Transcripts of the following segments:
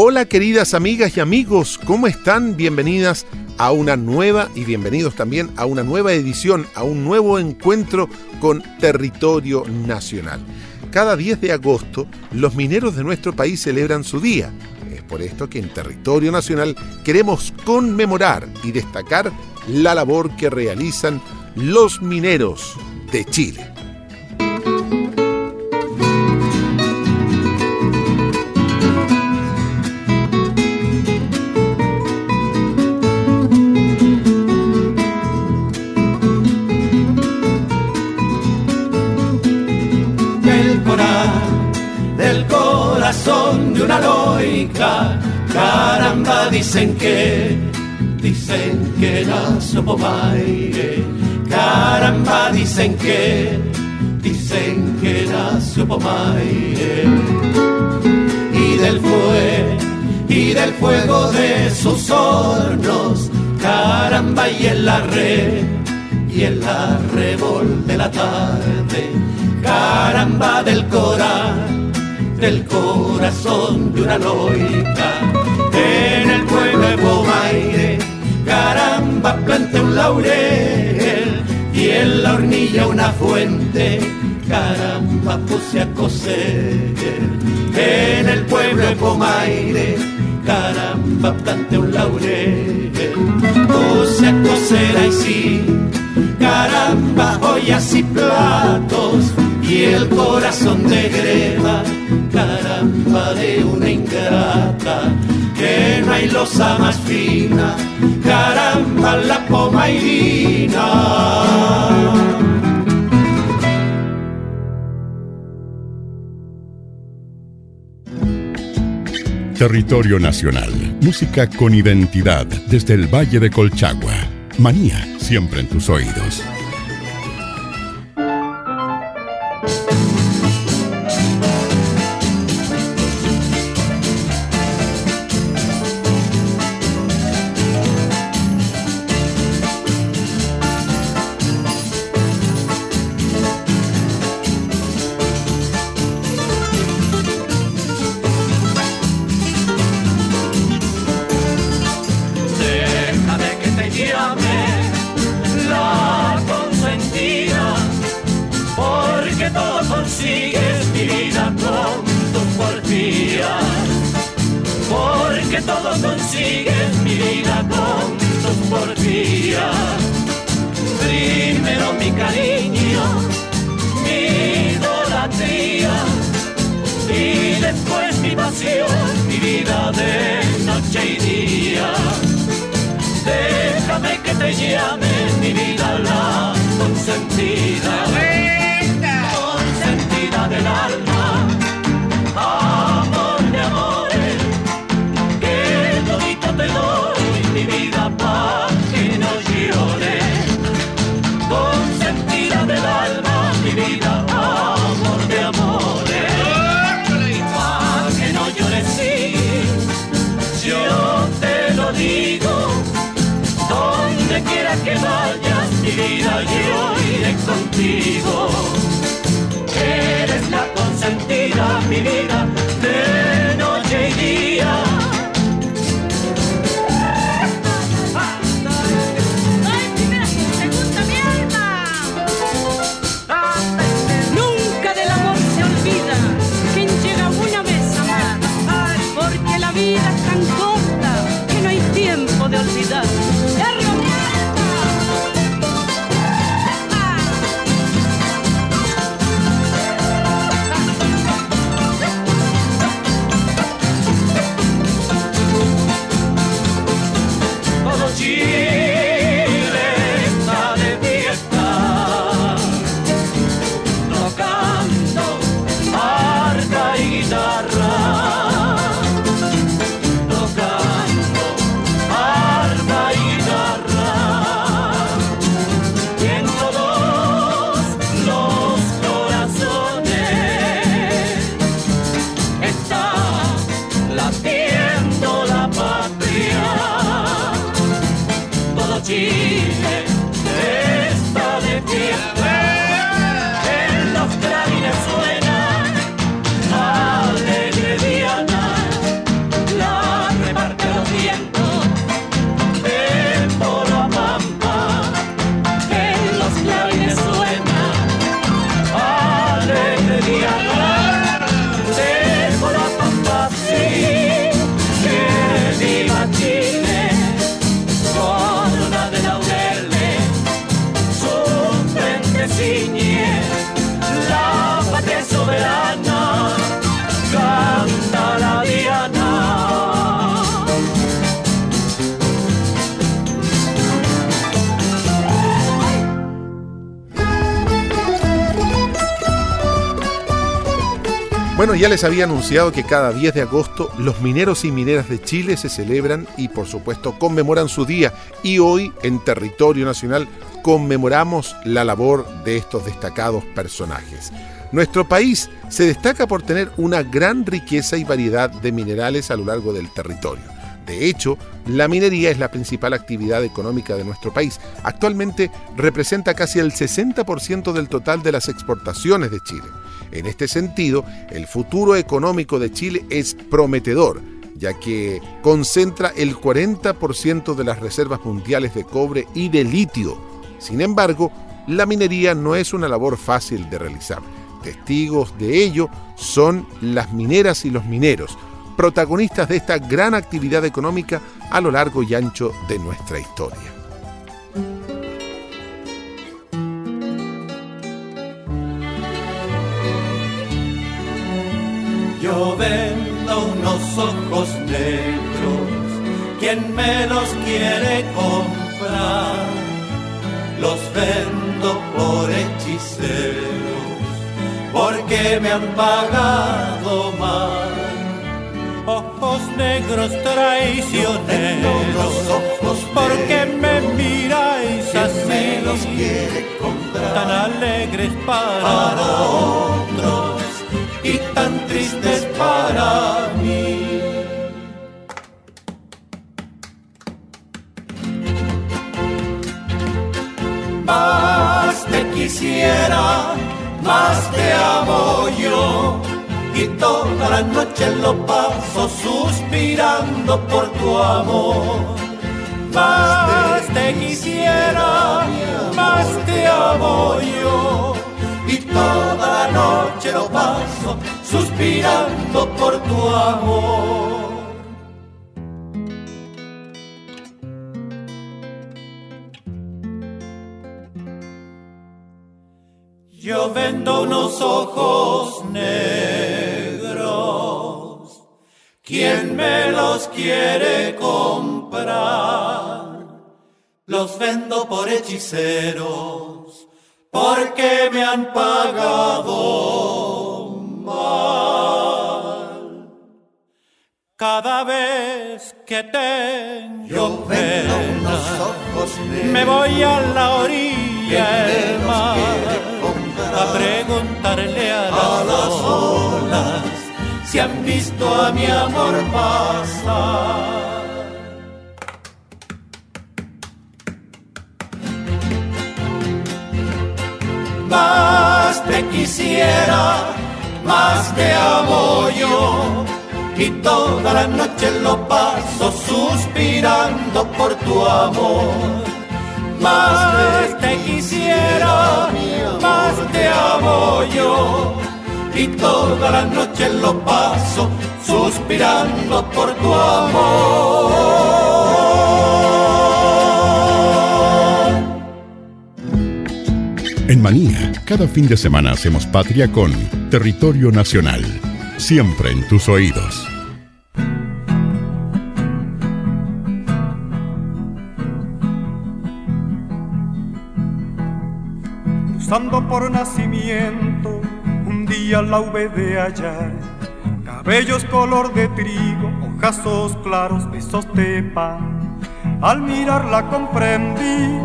Hola queridas amigas y amigos, ¿cómo están? Bienvenidas a una nueva y bienvenidos también a una nueva edición, a un nuevo encuentro con Territorio Nacional. Cada 10 de agosto los mineros de nuestro país celebran su día. Es por esto que en Territorio Nacional queremos conmemorar y destacar la labor que realizan los mineros de Chile. Caramba, dicen que, dicen que nació Pomaire. Caramba, dicen que, dicen que nació Pomaire. Y del fuego, y del fuego de sus hornos, caramba, y en la red, y en la revol de la tarde, caramba del coral del corazón de una loica. En el pueblo de Pomaire, caramba, plante un laurel y en la hornilla una fuente, caramba, puse a coser. En el pueblo de Pomaire, caramba, plante un laurel, puse a coser ahí sí, caramba, ollas y platos y el corazón de greba, caramba de una ingrata, que no hay losa más fina, caramba la pomairina. Territorio Nacional. Música con identidad desde el Valle de Colchagua. Manía siempre en tus oídos. consigues mi vida con tus porfías. Primero mi cariño, mi idolatría, y después mi pasión, mi vida de noche y día. Déjame que te llame mi vida la consentida. vida yo iré contigo. Eres la consentida, mi vida. Ya les había anunciado que cada 10 de agosto los mineros y mineras de Chile se celebran y por supuesto conmemoran su día y hoy en territorio nacional conmemoramos la labor de estos destacados personajes. Nuestro país se destaca por tener una gran riqueza y variedad de minerales a lo largo del territorio. De hecho, la minería es la principal actividad económica de nuestro país. Actualmente representa casi el 60% del total de las exportaciones de Chile. En este sentido, el futuro económico de Chile es prometedor, ya que concentra el 40% de las reservas mundiales de cobre y de litio. Sin embargo, la minería no es una labor fácil de realizar. Testigos de ello son las mineras y los mineros, protagonistas de esta gran actividad económica a lo largo y ancho de nuestra historia. Yo vendo unos ojos negros, quien me los quiere comprar, los vendo por hechiceros, porque me han pagado mal. ojos negros traicioneros, ojos porque me miráis quien me los así, quiere comprar. Tan alegres para, para otros tan tristes para mí. Más te quisiera, más te amo yo. Y toda la noche lo paso suspirando por tu amor. más te quisiera, más te amo yo. Y toda la noche lo paso suspirando por tu amor. Yo vendo unos ojos negros. ¿Quién me los quiere comprar? Los vendo por hechiceros porque me han pagado mal. Cada vez que tengo Yo unos ojos negros. me voy a la orilla ¿Quién me del mar a preguntarle a a las las olas olas si han visto a mi amor pasar. Más te quisiera, más te amo yo. Y toda la noche lo paso suspirando por tu amor. Más te quisiera, más te amo yo. Y toda la noche lo paso suspirando por tu amor. En Manía, cada fin de semana hacemos patria con Territorio Nacional. Siempre en tus oídos. cruzando por nacimiento, un día la hube de hallar. Cabellos color de trigo, ojazos claros, besos de pan. Al mirarla comprendí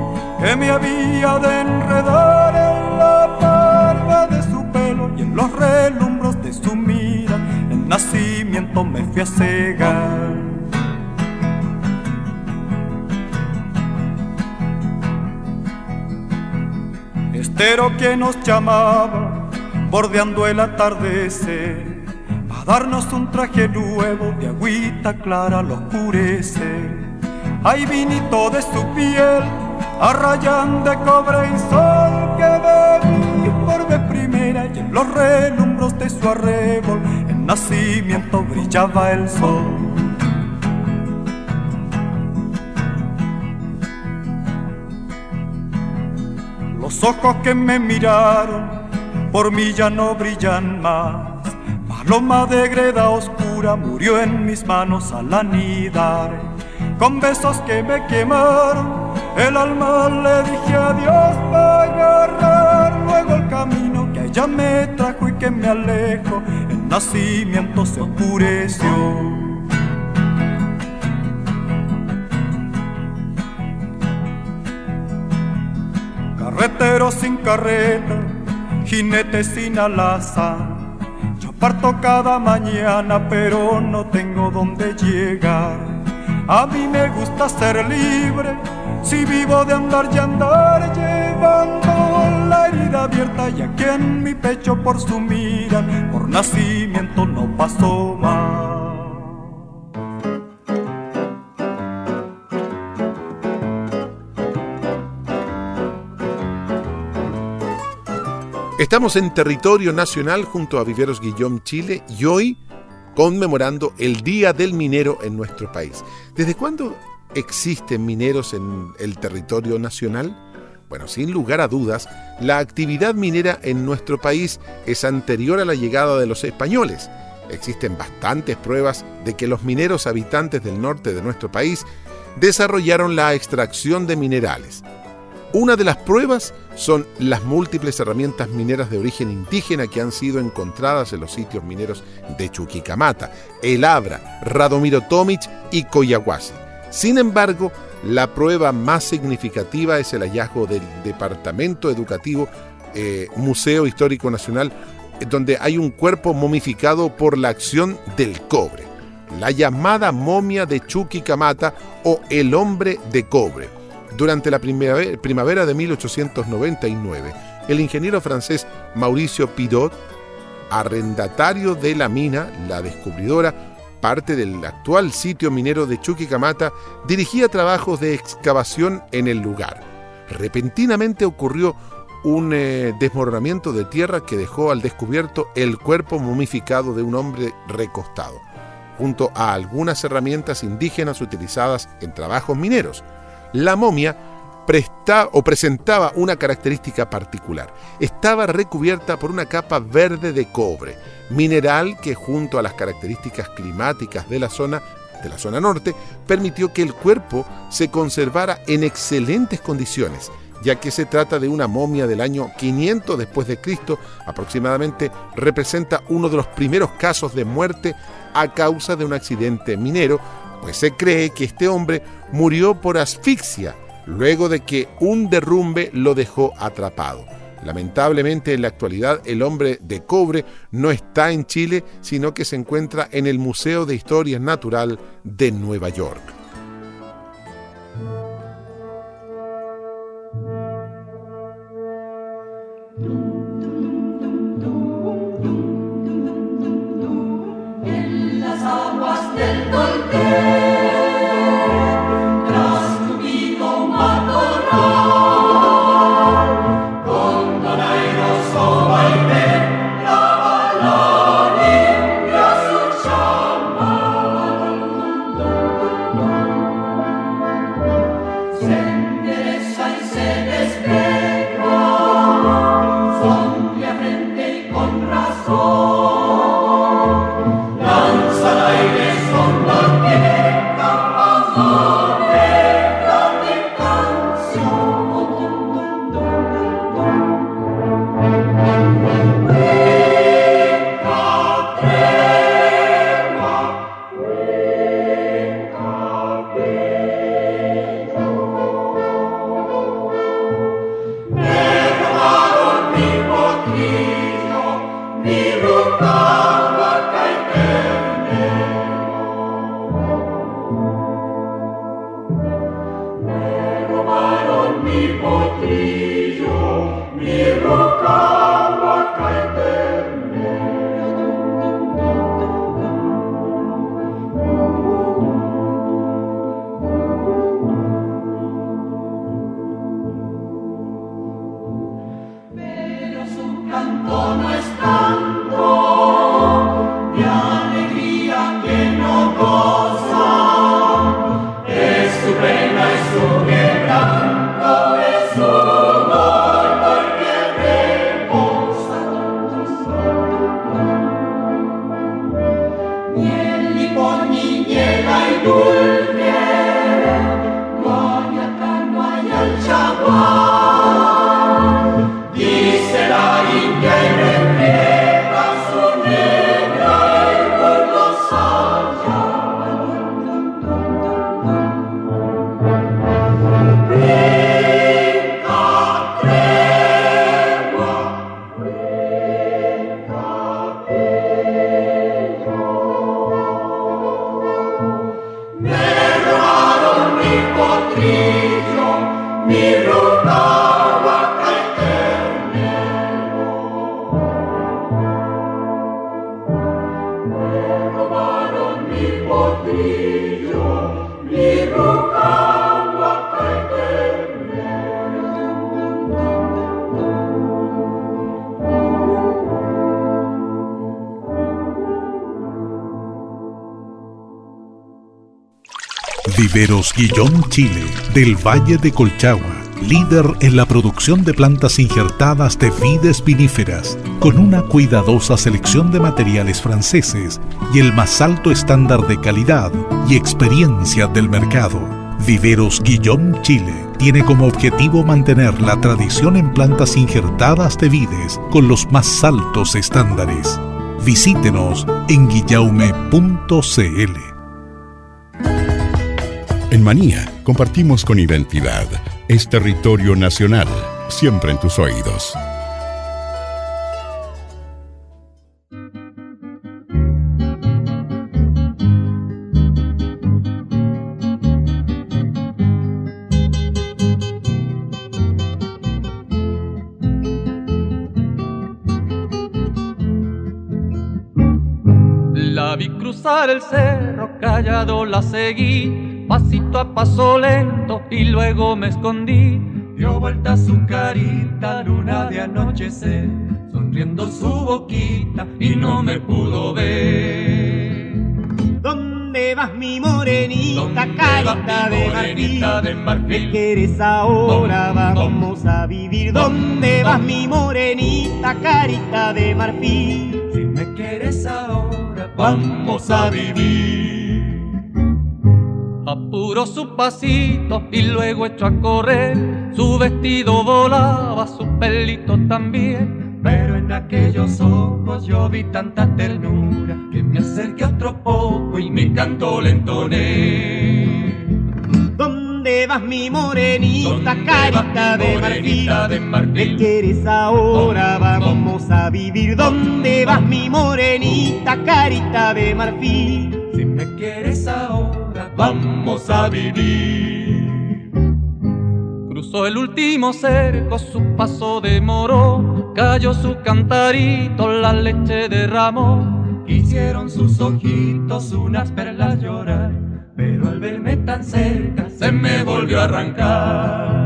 que me había de enredar en la barba de su pelo y en los relumbros de su mira. El nacimiento me fui a cegar. Estero que nos llamaba, bordeando el atardecer darnos un traje nuevo de agüita clara lo oscurece. Hay vinito de su piel arrayán de cobre y sol que bebí por vez primera y en los relumbros de su arrebol, en nacimiento brillaba el sol. Los ojos que me miraron por mí ya no brillan más. Paloma de greda oscura murió en mis manos al anidar. Con besos que me quemaron, el alma le dije adiós para agarrar luego el camino que ella me trajo y que me alejo. El nacimiento se oscureció. carretero sin carreta, jinete sin alaza. Yo parto cada mañana, pero no tengo dónde llegar. A mí me gusta ser libre, si vivo de andar y andar, llevando la herida abierta y aquí en mi pecho por su mira, por nacimiento no pasó más. Estamos en territorio nacional junto a Viveros Guillón Chile y hoy conmemorando el Día del Minero en nuestro país. ¿Desde cuándo existen mineros en el territorio nacional? Bueno, sin lugar a dudas, la actividad minera en nuestro país es anterior a la llegada de los españoles. Existen bastantes pruebas de que los mineros habitantes del norte de nuestro país desarrollaron la extracción de minerales. Una de las pruebas son las múltiples herramientas mineras de origen indígena que han sido encontradas en los sitios mineros de Chuquicamata, El Abra, Radomiro Tomic y Coyahuasi. Sin embargo, la prueba más significativa es el hallazgo del Departamento Educativo eh, Museo Histórico Nacional, donde hay un cuerpo momificado por la acción del cobre, la llamada momia de Chuquicamata o el hombre de cobre. Durante la primavera de 1899, el ingeniero francés Mauricio Pidot, arrendatario de la mina, la descubridora, parte del actual sitio minero de Chuquicamata, dirigía trabajos de excavación en el lugar. Repentinamente ocurrió un eh, desmoronamiento de tierra que dejó al descubierto el cuerpo momificado de un hombre recostado, junto a algunas herramientas indígenas utilizadas en trabajos mineros la momia o presentaba una característica particular. Estaba recubierta por una capa verde de cobre, mineral que junto a las características climáticas de la zona de la zona norte permitió que el cuerpo se conservara en excelentes condiciones, ya que se trata de una momia del año 500 después de Cristo, aproximadamente representa uno de los primeros casos de muerte a causa de un accidente minero pues se cree que este hombre murió por asfixia luego de que un derrumbe lo dejó atrapado. Lamentablemente en la actualidad el hombre de cobre no está en Chile, sino que se encuentra en el Museo de Historia Natural de Nueva York. Lanza al aire son las Viveros Guillón Chile, del Valle de Colchagua líder en la producción de plantas injertadas de vides viníferas, con una cuidadosa selección de materiales franceses y el más alto estándar de calidad y experiencia del mercado. Viveros Guillón Chile tiene como objetivo mantener la tradición en plantas injertadas de vides con los más altos estándares. Visítenos en guillaume.cl. Compartimos con identidad es territorio nacional, siempre en tus oídos. La vi cruzar el cerro, callado la seguí pasito a paso lento y luego me escondí. Dio vuelta su carita, luna de anochecer, sonriendo su boquita y no me pudo ver. ¿Dónde vas mi morenita, carita de, marfil? ¿Qué quieres ahora? Vamos a vivir. ¿Dónde vas mi morenita, carita de marfil? Si me quieres ahora, vamos a vivir. Apuró su pasito y luego echó a correr. Su vestido volaba, su pelito también. Pero en aquellos ojos yo vi tanta ternura que me acerqué otro poco y mi canto le entoné. ¿Dónde vas mi morenita, carita de, marfil? de marfil? ¿Qué quieres ahora? Vamos a vivir. ¿Dónde vas mi morenita, carita de marfil? Si me quieres ahora vamos a vivir. Cruzó el último cerco, su paso demoró, cayó su cantarito, la leche derramó. Hicieron sus ojitos unas perlas llorar, pero al verme tan cerca se me volvió a arrancar.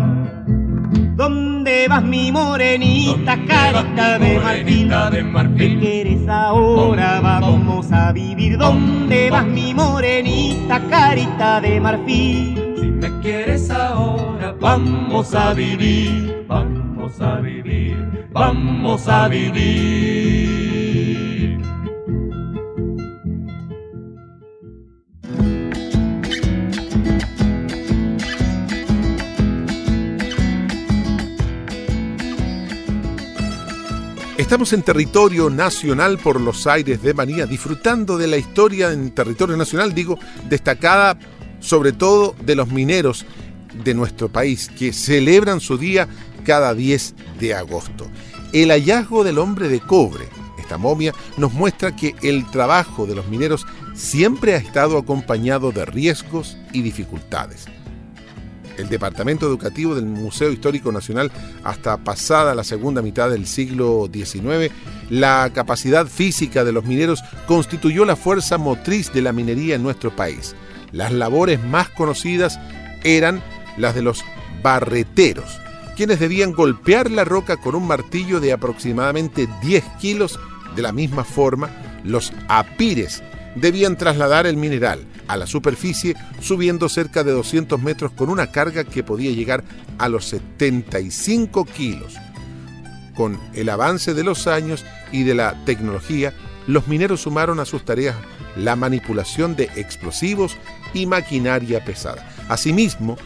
¿Dónde vas mi morenita, carita de, marfil? de marfil? ¿Qué quieres ahora? Vamos a vivir. ¿Dónde vas mi morenita, carita de marfil? Si me quieres ahora, vamos a vivir, vamos a vivir, vamos a vivir. Estamos en territorio nacional por los aires de Manía, disfrutando de la historia en territorio nacional, digo, destacada sobre todo de los mineros de nuestro país, que celebran su día cada 10 de agosto. El hallazgo del hombre de cobre, esta momia, nos muestra que el trabajo de los mineros siempre ha estado acompañado de riesgos y dificultades el Departamento Educativo del Museo Histórico Nacional hasta pasada la segunda mitad del siglo XIX, la capacidad física de los mineros constituyó la fuerza motriz de la minería en nuestro país. Las labores más conocidas eran las de los barreteros, quienes debían golpear la roca con un martillo de aproximadamente 10 kilos. De la misma forma, los apires debían trasladar el mineral a la superficie subiendo cerca de 200 metros con una carga que podía llegar a los 75 kilos. Con el avance de los años y de la tecnología, los mineros sumaron a sus tareas la manipulación de explosivos y maquinaria pesada. Asimismo,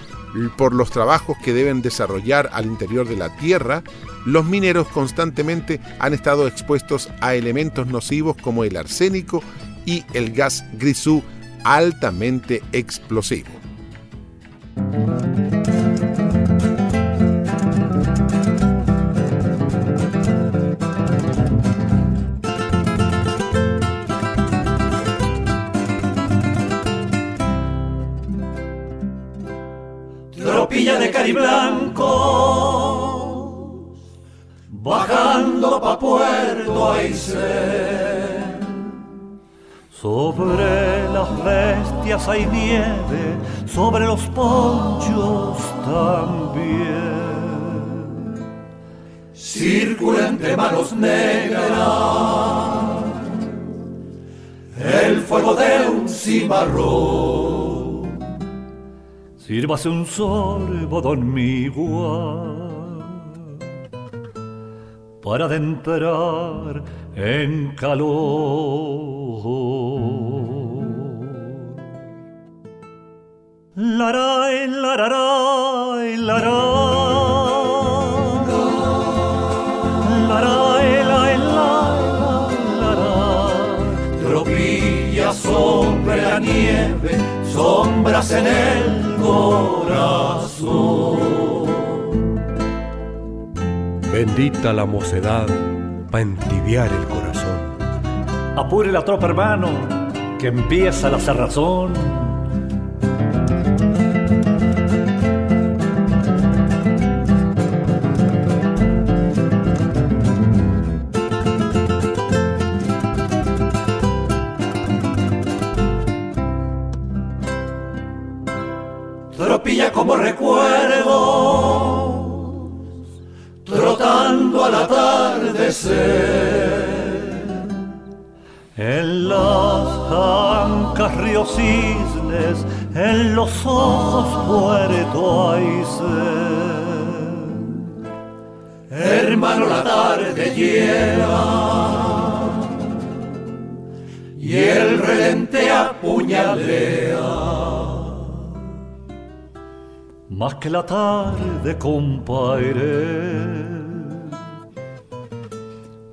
por los trabajos que deben desarrollar al interior de la Tierra, los mineros constantemente han estado expuestos a elementos nocivos como el arsénico y el gas grisú altamente explosivo. Tropilla de cariblanco, bajando pa' Puerto Aysén Sobre las bestias hay nieve, sobre los ponchos también. Circula entre manos negras el fuego de un cimarrón. Sírvase un sorbo, don para adentrar en calor. Laray, laray. Laray, laray, laray. Tropilla sobre la nieve, sombras en el corazón. Bendita la mocedad para entibiar el corazón. Apure la tropa, hermano, que empieza la cerrazón. Como recuerdo trotando al atardecer. En las ancas ríos cisnes, en los ojos puerto Hermano, la tarde llega y el relente apuñalea. Más que la tarde, compadre.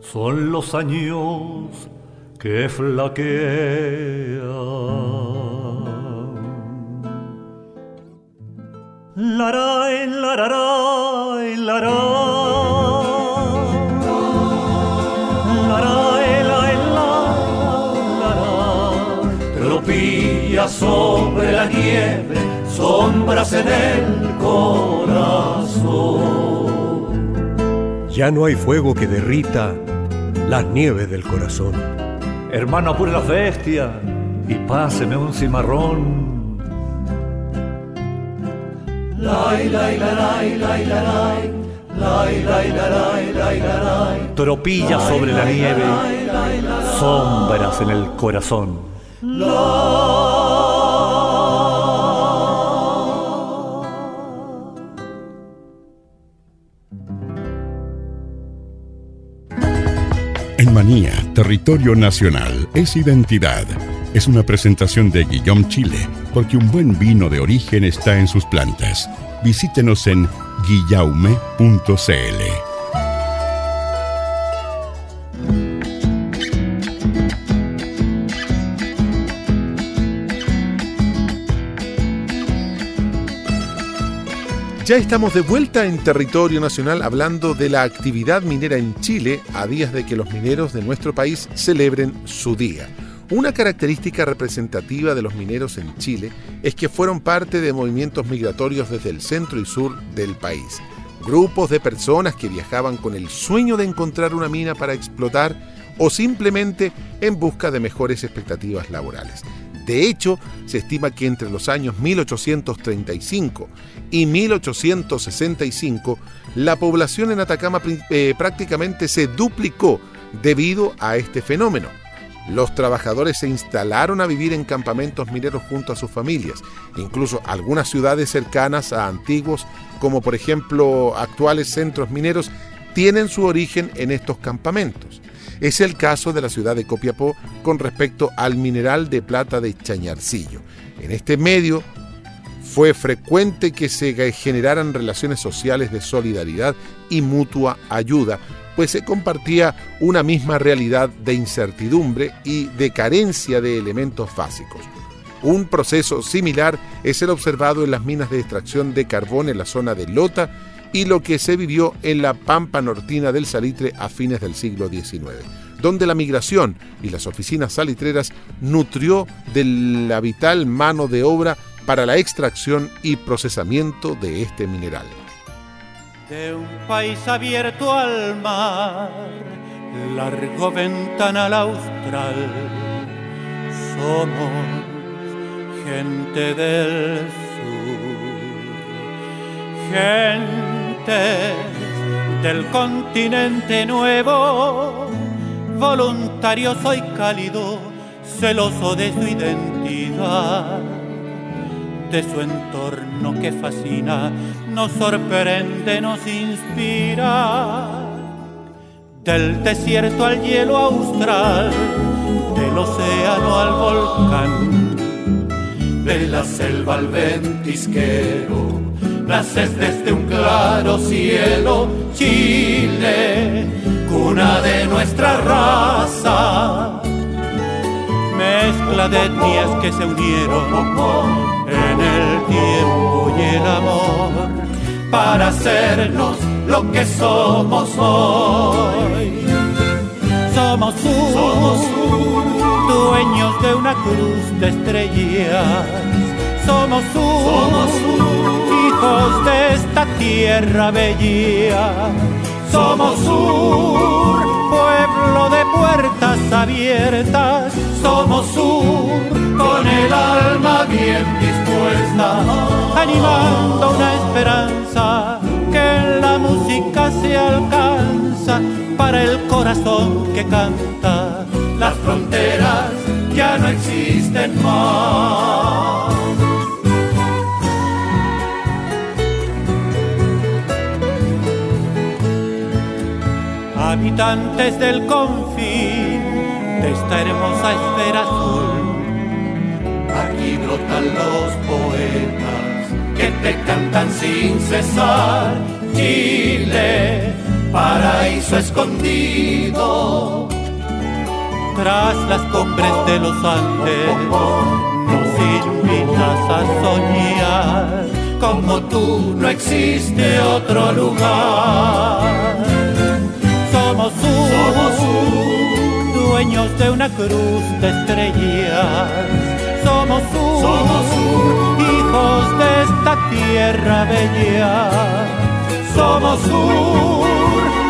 Son los años que flaquean. Laray, lararay, laray. Tropilla sobre la nieve sombras en el corazón. Ya no hay fuego que derrita las nieves del corazón. Hermano, apure la bestia y páseme un cimarrón. Tropilla sobre la nieve, sombras en el corazón. Territorio nacional, es identidad. Es una presentación de Guillaume Chile, porque un buen vino de origen está en sus plantas. Visítenos en guillaume.cl. Ya estamos de vuelta en territorio nacional hablando de la actividad minera en Chile a días de que los mineros de nuestro país celebren su día. Una característica representativa de los mineros en Chile es que fueron parte de movimientos migratorios desde el centro y sur del país. Grupos de personas que viajaban con el sueño de encontrar una mina para explotar o simplemente en busca de mejores expectativas laborales. De hecho, se estima que entre los años 1835 y 1865 la población en Atacama eh, prácticamente se duplicó debido a este fenómeno. Los trabajadores se instalaron a vivir en campamentos mineros junto a sus familias. Incluso algunas ciudades cercanas a antiguos, como por ejemplo actuales centros mineros, tienen su origen en estos campamentos. Es el caso de la ciudad de Copiapó con respecto al mineral de plata de Chañarcillo. En este medio fue frecuente que se generaran relaciones sociales de solidaridad y mutua ayuda, pues se compartía una misma realidad de incertidumbre y de carencia de elementos básicos. Un proceso similar es el observado en las minas de extracción de carbón en la zona de Lota y lo que se vivió en la Pampa Nortina del Salitre a fines del siglo XIX, donde la migración y las oficinas salitreras nutrió de la vital mano de obra para la extracción y procesamiento de este mineral. De un país abierto al mar, largo ventanal austral, somos gente del sur, gente del continente nuevo, voluntario soy cálido, celoso de su identidad, de su entorno que fascina, nos sorprende, nos inspira, del desierto al hielo austral, del océano al volcán, de la selva al ventisquero naces desde un claro cielo, Chile, cuna de nuestra raza. Mezcla de etnias que se unieron en el tiempo y el amor para hacernos lo que somos hoy. Somos un, dueños de una cruz de estrellas. Somos un, somos un hijos de esta tierra bella. Somos un pueblo de puertas abiertas. Somos un con el alma bien dispuesta, animando una esperanza que en la música se alcanza para el corazón que canta. Las fronteras ya no existen más. Habitantes del confín de esta hermosa esfera azul. Aquí brotan los poetas que te cantan sin cesar. Chile, paraíso escondido. Tras las cumbres de los Andes nos invitas a soñar. Como tú no existe otro lugar somos un, somos dueños de una cruz de estrellas. Somos un, somos un, hijos de esta tierra bella. Somos un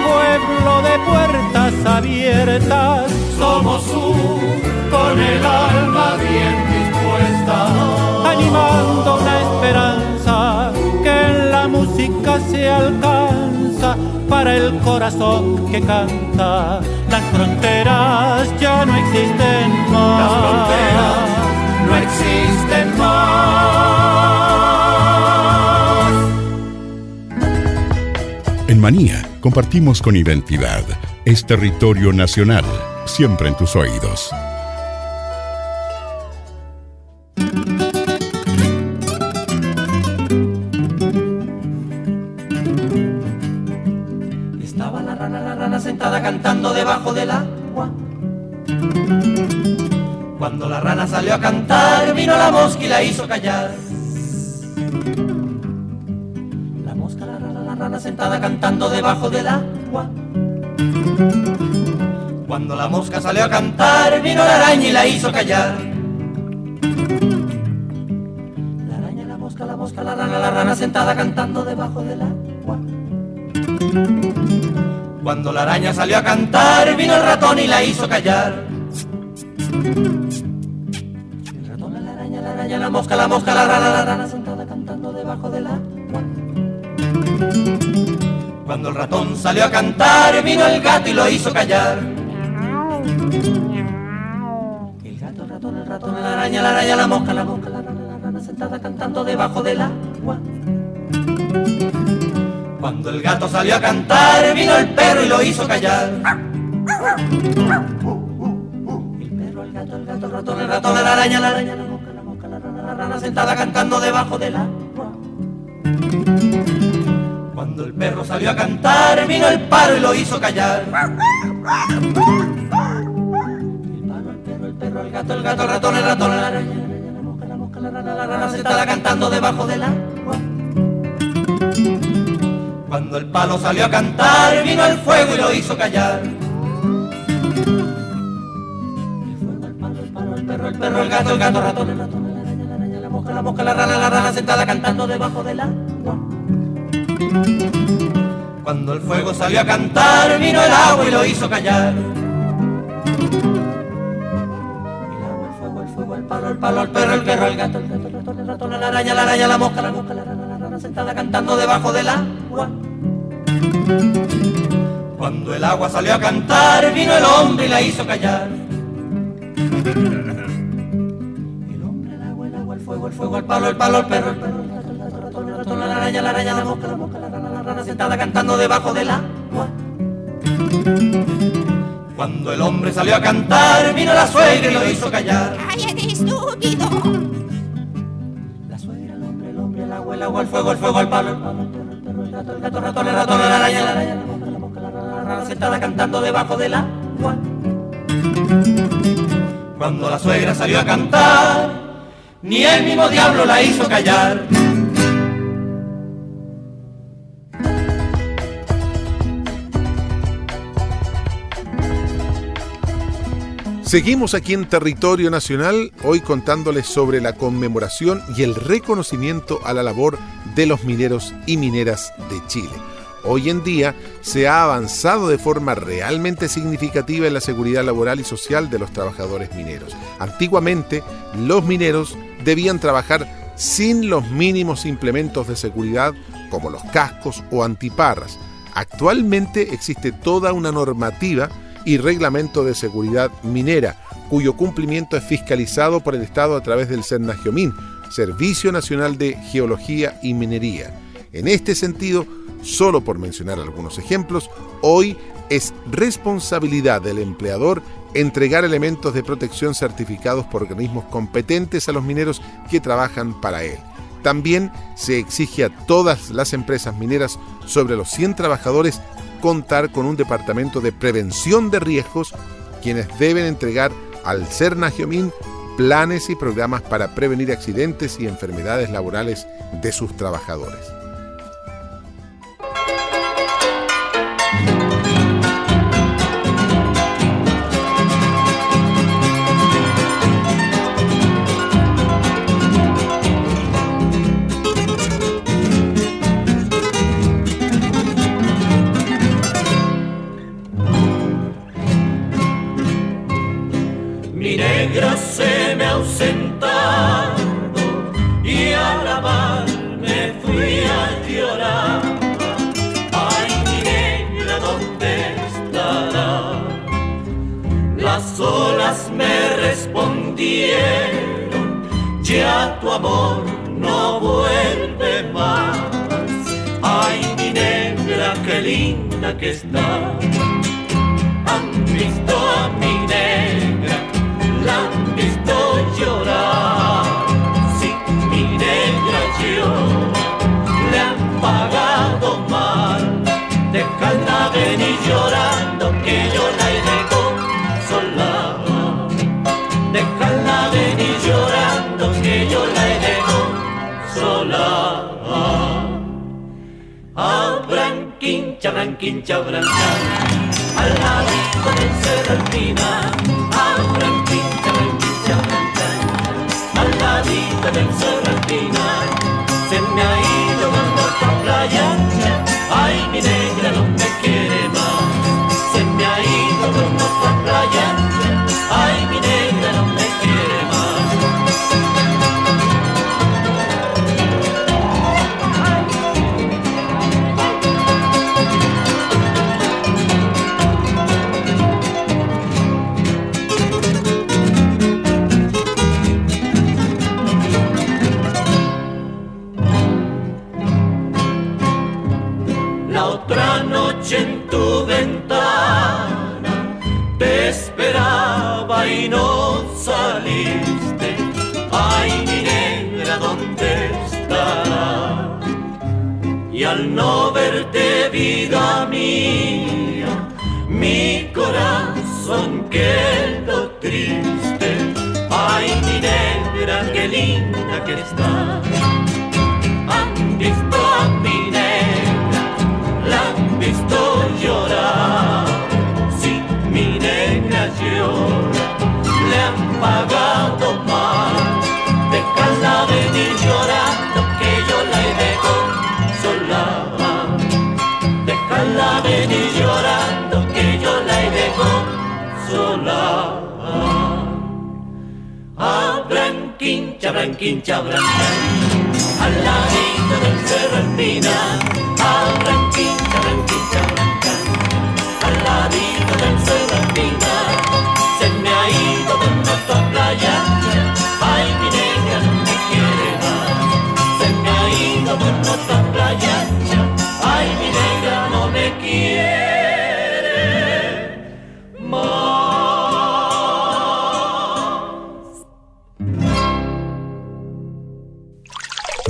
pueblo de puertas abiertas. Somos un con el alma bien dispuesta, animando una esperanza que en la música se alcanza para el corazón que canta. Las fronteras ya no existen más. Las fronteras no existen más. En Manía compartimos con identidad. Es territorio nacional, siempre en tus oídos. Vino la mosca y la hizo callar. La mosca, la rana, la rana sentada cantando debajo del agua. Cuando la mosca salió a cantar, vino la araña y la hizo callar. La araña, la mosca, la mosca, la rana, la rana sentada cantando debajo del agua. Cuando la araña salió a cantar, vino el ratón y la hizo callar. La araña, mosca, la mosca, la rana, la rana sentada cantando debajo del agua. Cuando el ratón salió a cantar, vino el gato y lo hizo callar. El gato, el ratón, el ratón, la araña, la araña, la mosca, la mosca, la rana, la rana sentada cantando debajo del agua. Cuando el gato salió a cantar, vino el perro y lo hizo callar. El perro, el gato, el gato, el ratón, el ratón, la araña, la araña, la la rana, sentada cantando debajo del agua. Cuando el perro salió a cantar, vino el paro y lo hizo callar. El paro, el perro, el perro, el gato, el gato, el ratón, el ratón, la rana, la rana sentada cantando debajo del agua. Cuando el palo salió a cantar, vino el fuego y lo hizo callar. El fuego, el palo, el palo, el perro, el perro, el gato, el gato, el ratón, el ratón, la mosca, la rana, la rana sentada cantando debajo del agua. Cuando el fuego salió a cantar, vino el agua y lo hizo callar. El agua, el fuego, el fuego, palo, el palo, el perro, el perro, el gato, el gato, el ratón, el ratón, la araña, la araña, la mosca, la mosca, la rana, la rana, sentada cantando debajo del agua. Cuando el agua salió a cantar, vino el hombre y la hizo callar. Fuego, el fuego, el palo, el palo, el perro, el perro, el gato, el gato, el ratón, el ratón, la araña, la araña, la mosca, la mosca, la rana, la rana, sentada cantando debajo del agua. Cuando el hombre salió a cantar, vino la suegra y lo hizo callar. ¡Cállate, estúpido! La suegra, el hombre, el hombre, el agua, el agua, el fuego, el fuego, el palo, el palo, el perro, el perro, el gato, el gato, el ratón, el ratón, la araña, la araña, la mosca, la mosca, la rana, la rana, sentada cantando debajo del agua. Cuando la suegra salió a cantar, ni el mismo diablo la hizo callar. Seguimos aquí en territorio nacional, hoy contándoles sobre la conmemoración y el reconocimiento a la labor de los mineros y mineras de Chile. Hoy en día se ha avanzado de forma realmente significativa en la seguridad laboral y social de los trabajadores mineros. Antiguamente, los mineros debían trabajar sin los mínimos implementos de seguridad como los cascos o antiparras. Actualmente existe toda una normativa y reglamento de seguridad minera, cuyo cumplimiento es fiscalizado por el Estado a través del CERNAGEOMIN, Servicio Nacional de Geología y Minería. En este sentido, solo por mencionar algunos ejemplos, hoy es responsabilidad del empleador entregar elementos de protección certificados por organismos competentes a los mineros que trabajan para él. También se exige a todas las empresas mineras sobre los 100 trabajadores contar con un departamento de prevención de riesgos, quienes deben entregar al CERNAGEOMIN planes y programas para prevenir accidentes y enfermedades laborales de sus trabajadores. ranking cabrantado. Al ladito del Serrantina, a un ranking ranking cabrantado. Al ladito del Serrantina, se me ha ido. Mi corazón quedó triste. Ay, mi negra, qué linda que está. He de consolar. Abran Abranquín, chabranquín, chabranquín. Al ladito del cerro espina. Abranquín, chabranquín, chabranquín. Al ladito del cerro espina.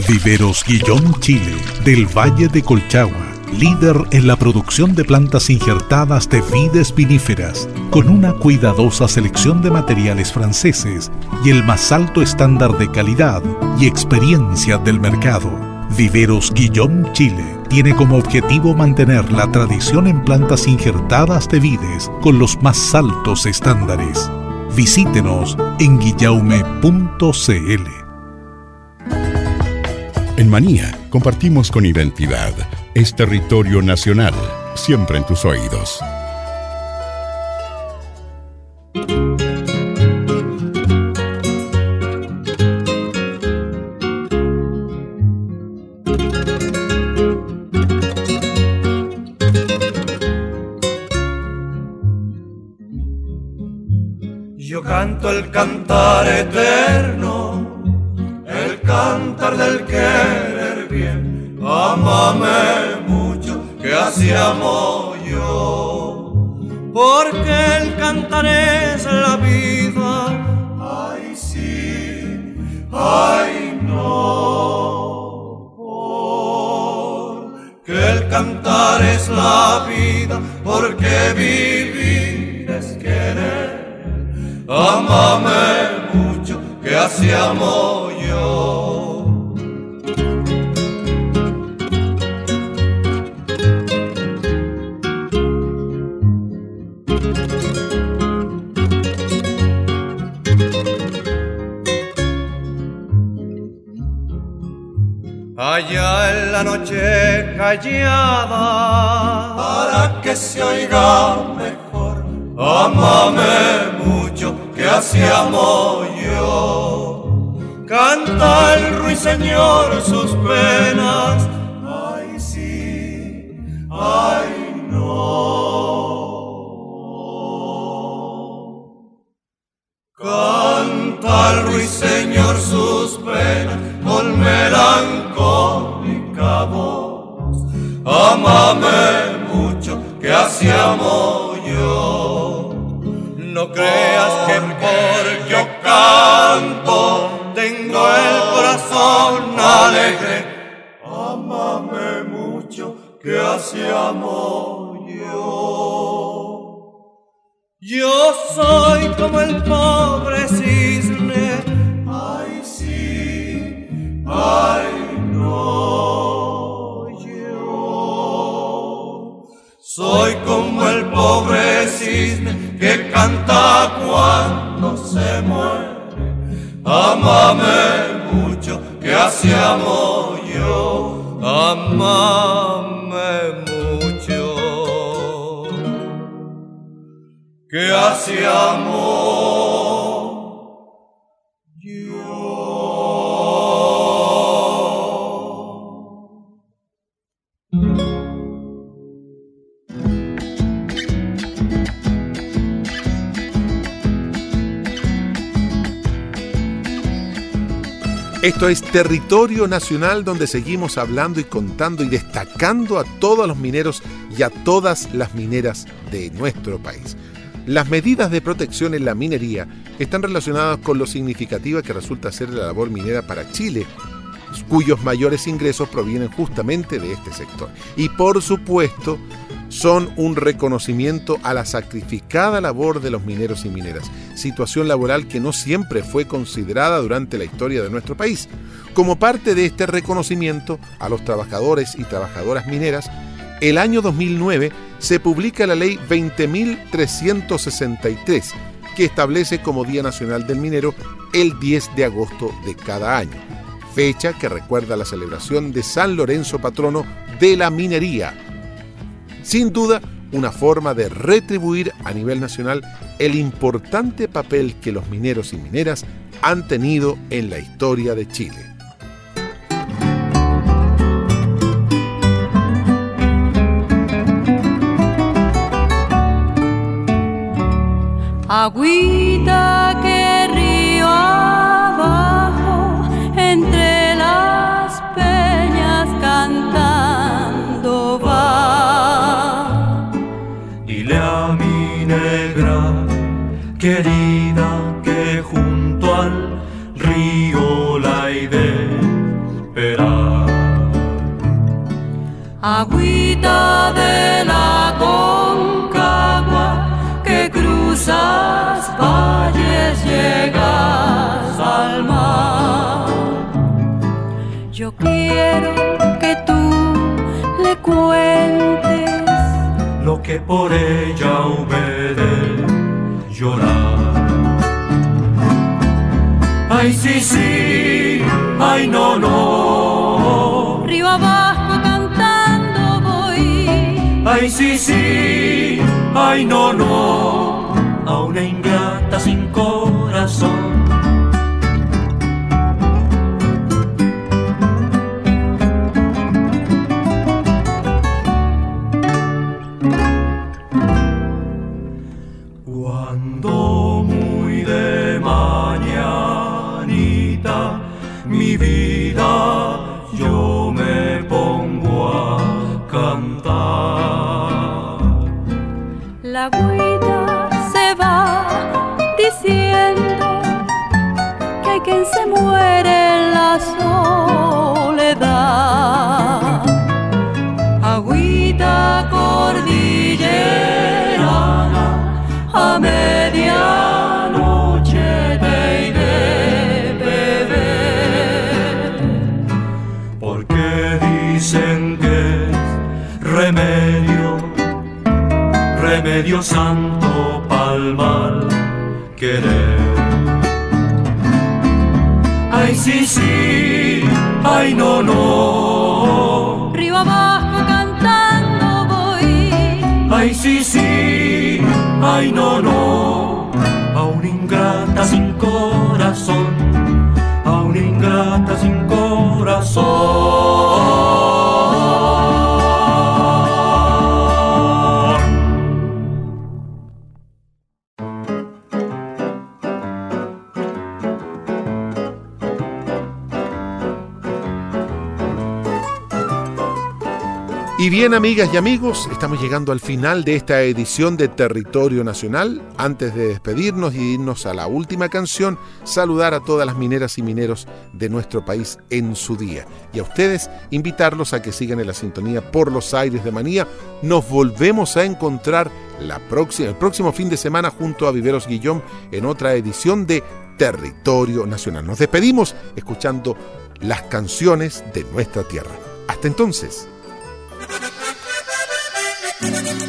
Viveros Guillón Chile, del Valle de Colchagua, líder en la producción de plantas injertadas de vides viníferas, con una cuidadosa selección de materiales franceses y el más alto estándar de calidad y experiencia del mercado. Viveros Guillón Chile tiene como objetivo mantener la tradición en plantas injertadas de vides con los más altos estándares. Visítenos en guillaume.cl. En Manía compartimos con identidad. Es territorio nacional, siempre en tus oídos. Yo canto el cantar eterno, el cantar del querer bien. Amame mucho, que así amo yo. Porque el cantar es la vida. Ay, sí, ay, no. Porque el cantar es la vida, porque vivir es querer. Amame mucho, que así amo. Allá en la noche callada, para que se oiga mejor, amame mucho, que así amo yo. Canta el ruiseñor sus penas, ay sí, ay no. Canta el ruiseñor sus penas con melancólica voz. Amame mucho, que así amo yo. No creas que Esto es Territorio Nacional donde seguimos hablando y contando y destacando a todos los mineros y a todas las mineras de nuestro país. Las medidas de protección en la minería están relacionadas con lo significativa que resulta ser la labor minera para Chile, cuyos mayores ingresos provienen justamente de este sector. Y por supuesto, son un reconocimiento a la sacrificada labor de los mineros y mineras, situación laboral que no siempre fue considerada durante la historia de nuestro país. Como parte de este reconocimiento a los trabajadores y trabajadoras mineras, el año 2009 se publica la ley 20.363, que establece como Día Nacional del Minero el 10 de agosto de cada año, fecha que recuerda la celebración de San Lorenzo patrono de la minería. Sin duda, una forma de retribuir a nivel nacional el importante papel que los mineros y mineras han tenido en la historia de Chile. Que querida que junto al río la he de esperar. Agüita de la concagua que cruzas valles, llegas al mar. Yo quiero que tú le cuentes lo que por ella sí, sí, ay, no, no. Ay, no, no. Río abajo cantando voy. Ay, sí, sí, ay, no, no. A una ingrata sin corazón, a una ingrata sin corazón. Bien, amigas y amigos, estamos llegando al final de esta edición de Territorio Nacional. Antes de despedirnos y irnos a la última canción, saludar a todas las mineras y mineros de nuestro país en su día. Y a ustedes, invitarlos a que sigan en la sintonía por los aires de Manía. Nos volvemos a encontrar la próxima, el próximo fin de semana junto a Viveros Guillón en otra edición de Territorio Nacional. Nos despedimos escuchando las canciones de nuestra tierra. Hasta entonces. thank you.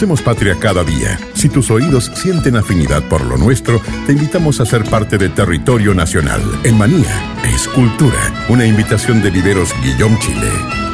Hacemos patria cada día. Si tus oídos sienten afinidad por lo nuestro, te invitamos a ser parte de Territorio Nacional. En Manía es cultura. Una invitación de Viveros Guillón Chile.